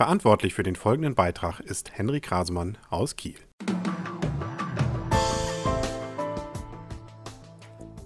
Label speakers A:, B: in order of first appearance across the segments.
A: Verantwortlich für den folgenden Beitrag ist Henrik Rasemann aus Kiel.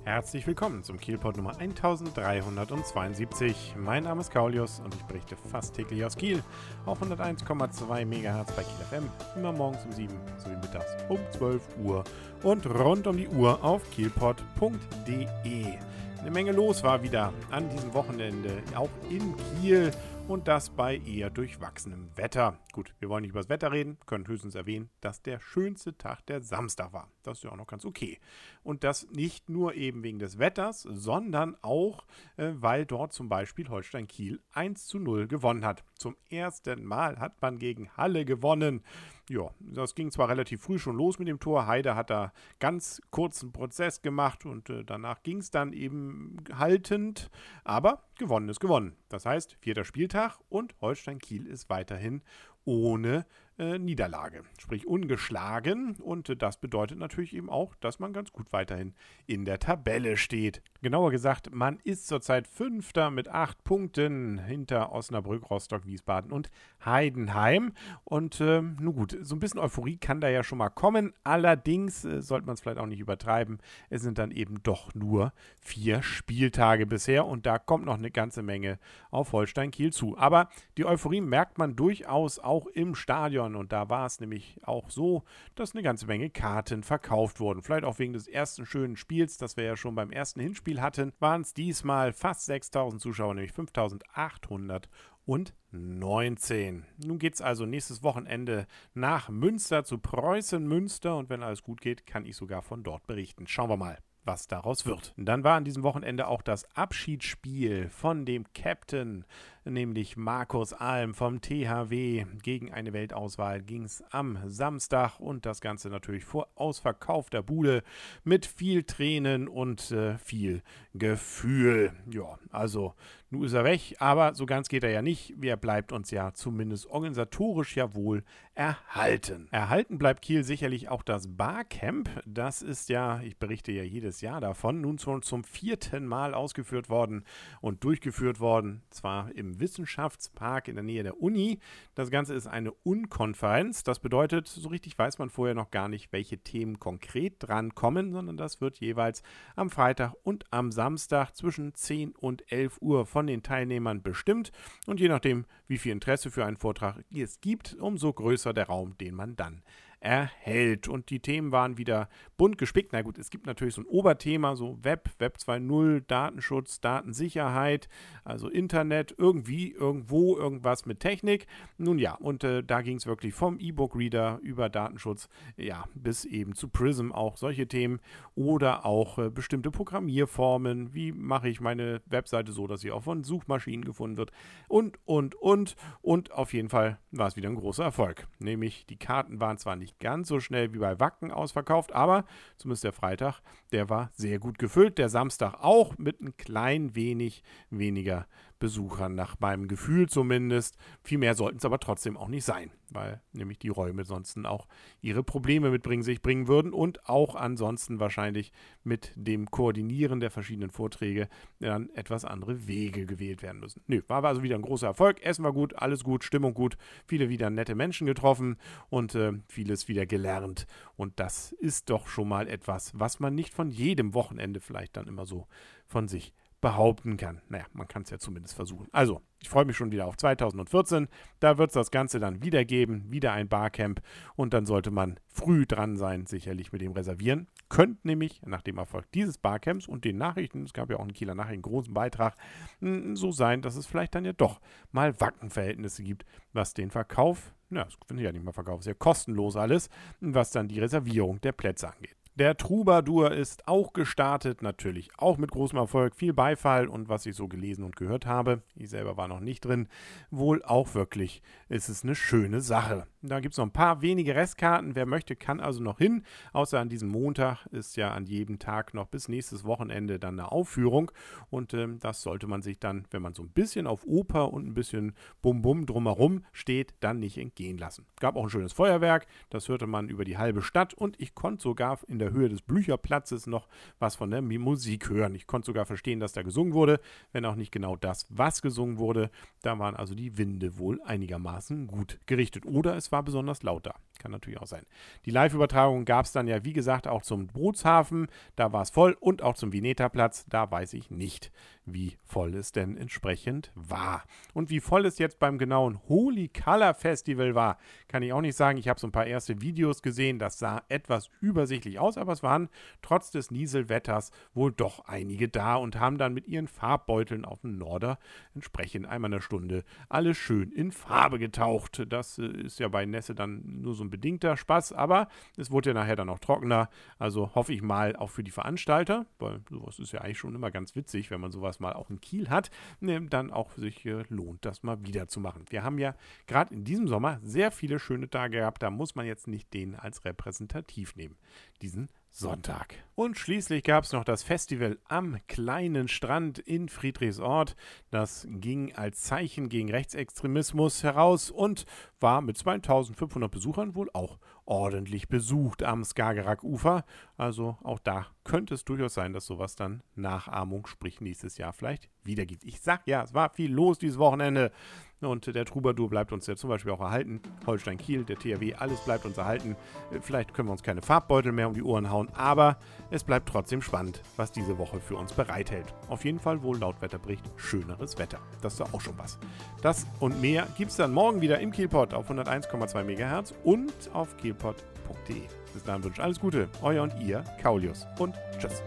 A: Herzlich willkommen zum Kielport Nummer 1372. Mein Name ist Kaulius und ich berichte fast täglich aus Kiel auf 101,2 MHz bei Kiel FM, immer morgens um 7 sowie mittags um 12 Uhr und rund um die Uhr auf kielport.de. Eine Menge los war wieder an diesem Wochenende, auch in Kiel und das bei eher durchwachsenem Wetter. Gut, wir wollen nicht über das Wetter reden, können höchstens erwähnen, dass der schönste Tag der Samstag war. Das ist ja auch noch ganz okay. Und das nicht nur eben wegen des Wetters, sondern auch, äh, weil dort zum Beispiel Holstein Kiel 1 zu 0 gewonnen hat. Zum ersten Mal hat man gegen Halle gewonnen. Ja, das ging zwar relativ früh schon los mit dem Tor. Heide hat da ganz kurzen Prozess gemacht und äh, danach ging es dann eben haltend. Aber gewonnen ist gewonnen. Das heißt, vierter Spieltag und Holstein Kiel ist weiterhin ohne äh, Niederlage, sprich ungeschlagen. Und das bedeutet natürlich eben auch, dass man ganz gut weiterhin in der Tabelle steht. Genauer gesagt, man ist zurzeit Fünfter mit acht Punkten hinter Osnabrück, Rostock, Wiesbaden und Heidenheim. Und äh, nun gut, so ein bisschen Euphorie kann da ja schon mal kommen. Allerdings äh, sollte man es vielleicht auch nicht übertreiben. Es sind dann eben doch nur vier Spieltage bisher und da kommt noch eine ganze Menge auf Holstein Kiel zu. Aber die Euphorie merkt man durchaus auch im Stadion Stadion und da war es nämlich auch so, dass eine ganze Menge Karten verkauft wurden. Vielleicht auch wegen des ersten schönen Spiels, das wir ja schon beim ersten Hinspiel hatten, waren es diesmal fast 6000 Zuschauer, nämlich 5800 und 19. Nun geht es also nächstes Wochenende nach Münster zu Preußen Münster und wenn alles gut geht, kann ich sogar von dort berichten. Schauen wir mal was daraus wird. dann war an diesem Wochenende auch das Abschiedsspiel von dem Captain nämlich Markus Alm vom THW gegen eine Weltauswahl ging es am Samstag und das Ganze natürlich vor ausverkaufter Bude mit viel Tränen und äh, viel Gefühl. Ja, also nun ist er weg, aber so ganz geht er ja nicht. Er bleibt uns ja zumindest organisatorisch ja wohl erhalten. Erhalten bleibt Kiel sicherlich auch das Barcamp. Das ist ja, ich berichte ja jedes Jahr davon, nun schon zum vierten Mal ausgeführt worden und durchgeführt worden. Zwar im Wissenschaftspark in der Nähe der Uni. Das Ganze ist eine Unkonferenz. Das bedeutet, so richtig weiß man vorher noch gar nicht, welche Themen konkret dran kommen, sondern das wird jeweils am Freitag und am Samstag zwischen 10 und 11 Uhr von den Teilnehmern bestimmt. Und je nachdem, wie viel Interesse für einen Vortrag es gibt, umso größer der Raum, den man dann erhält. Und die Themen waren wieder bunt gespickt. Na gut, es gibt natürlich so ein Oberthema, so Web, Web 2.0, Datenschutz, Datensicherheit, also Internet, irgendwie, irgendwo, irgendwas mit Technik. Nun ja, und äh, da ging es wirklich vom E-Book-Reader über Datenschutz, ja, bis eben zu Prism auch solche Themen oder auch äh, bestimmte Programmierformen. Wie mache ich meine Webseite so, dass sie auch von Suchmaschinen gefunden wird und, und, und. Und auf jeden Fall war es wieder ein großer Erfolg. Nämlich die Karten waren zwar nicht ganz so schnell wie bei Wacken ausverkauft, aber zumindest der Freitag, der war sehr gut gefüllt. Der Samstag auch mit ein klein wenig weniger Besuchern, nach meinem Gefühl zumindest. Viel mehr sollten es aber trotzdem auch nicht sein, weil nämlich die Räume sonst auch ihre Probleme mitbringen, sich bringen würden und auch ansonsten wahrscheinlich mit dem Koordinieren der verschiedenen Vorträge dann etwas andere Wege gewählt werden müssen. Nö, war also wieder ein großer Erfolg. Essen war gut, alles gut, Stimmung gut, viele wieder nette Menschen getroffen und äh, vieles wieder gelernt. Und das ist doch schon mal etwas, was man nicht von jedem Wochenende vielleicht dann immer so von sich behaupten kann. Naja, man kann es ja zumindest versuchen. Also, ich freue mich schon wieder auf 2014. Da wird es das Ganze dann wieder geben, wieder ein Barcamp. Und dann sollte man früh dran sein, sicherlich mit dem Reservieren. Könnte nämlich nach dem Erfolg dieses Barcamps und den Nachrichten, es gab ja auch in Kieler Nachrichten einen großen Beitrag, so sein, dass es vielleicht dann ja doch mal Wackenverhältnisse gibt, was den Verkauf, na, das finde ich ja nicht mal Verkauf, ist ja kostenlos alles, was dann die Reservierung der Plätze angeht. Der Troubadour ist auch gestartet, natürlich auch mit großem Erfolg, viel Beifall und was ich so gelesen und gehört habe, ich selber war noch nicht drin, wohl auch wirklich ist es eine schöne Sache. Da gibt es noch ein paar wenige Restkarten, wer möchte, kann also noch hin, außer an diesem Montag ist ja an jedem Tag noch bis nächstes Wochenende dann eine Aufführung und ähm, das sollte man sich dann, wenn man so ein bisschen auf Oper und ein bisschen Bum-Bum drumherum steht, dann nicht entgehen lassen. Gab auch ein schönes Feuerwerk, das hörte man über die halbe Stadt und ich konnte sogar in der der Höhe des Blücherplatzes noch was von der Musik hören. Ich konnte sogar verstehen, dass da gesungen wurde, wenn auch nicht genau das, was gesungen wurde. Da waren also die Winde wohl einigermaßen gut gerichtet. Oder es war besonders laut da. Kann natürlich auch sein. Die Live-Übertragung gab es dann ja, wie gesagt, auch zum Bootshafen. Da war es voll und auch zum Vineta-Platz. Da weiß ich nicht, wie voll es denn entsprechend war. Und wie voll es jetzt beim genauen Holy Color Festival war, kann ich auch nicht sagen. Ich habe so ein paar erste Videos gesehen. Das sah etwas übersichtlich aus, aber es waren trotz des Nieselwetters wohl doch einige da und haben dann mit ihren Farbbeuteln auf dem Norder entsprechend einmal eine Stunde alles schön in Farbe getaucht. Das äh, ist ja bei Nässe dann nur so ein bedingter Spaß, aber es wurde ja nachher dann auch trockener. Also hoffe ich mal auch für die Veranstalter, weil sowas ist ja eigentlich schon immer ganz witzig, wenn man sowas mal auch in Kiel hat, ne, dann auch sich äh, lohnt, das mal wieder zu machen. Wir haben ja gerade in diesem Sommer sehr viele schöne Tage gehabt, da muss man jetzt nicht den als repräsentativ nehmen, diesen Sonntag. Und schließlich gab es noch das Festival am kleinen Strand in Friedrichsort. Das ging als Zeichen gegen Rechtsextremismus heraus und war mit 2500 Besuchern wohl auch ordentlich besucht am Skagerrak-Ufer. Also auch da könnte es durchaus sein, dass sowas dann Nachahmung, sprich nächstes Jahr vielleicht wieder gibt. Ich sag ja, es war viel los dieses Wochenende. Und der Troubadour bleibt uns ja zum Beispiel auch erhalten. Holstein Kiel, der THW, alles bleibt uns erhalten. Vielleicht können wir uns keine Farbbeutel mehr um die Ohren hauen, aber es bleibt trotzdem spannend, was diese Woche für uns bereithält. Auf jeden Fall wohl laut Wetterbericht schöneres Wetter. Das ist doch auch schon was. Das und mehr gibt es dann morgen wieder im Kielpot auf 101,2 MHz und auf kielpot.de. Bis dahin wünsche ich alles Gute. Euer und ihr, Kaulius. Und tschüss.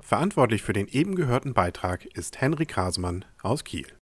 A: Verantwortlich für den eben gehörten Beitrag ist Henrik Hasemann aus Kiel.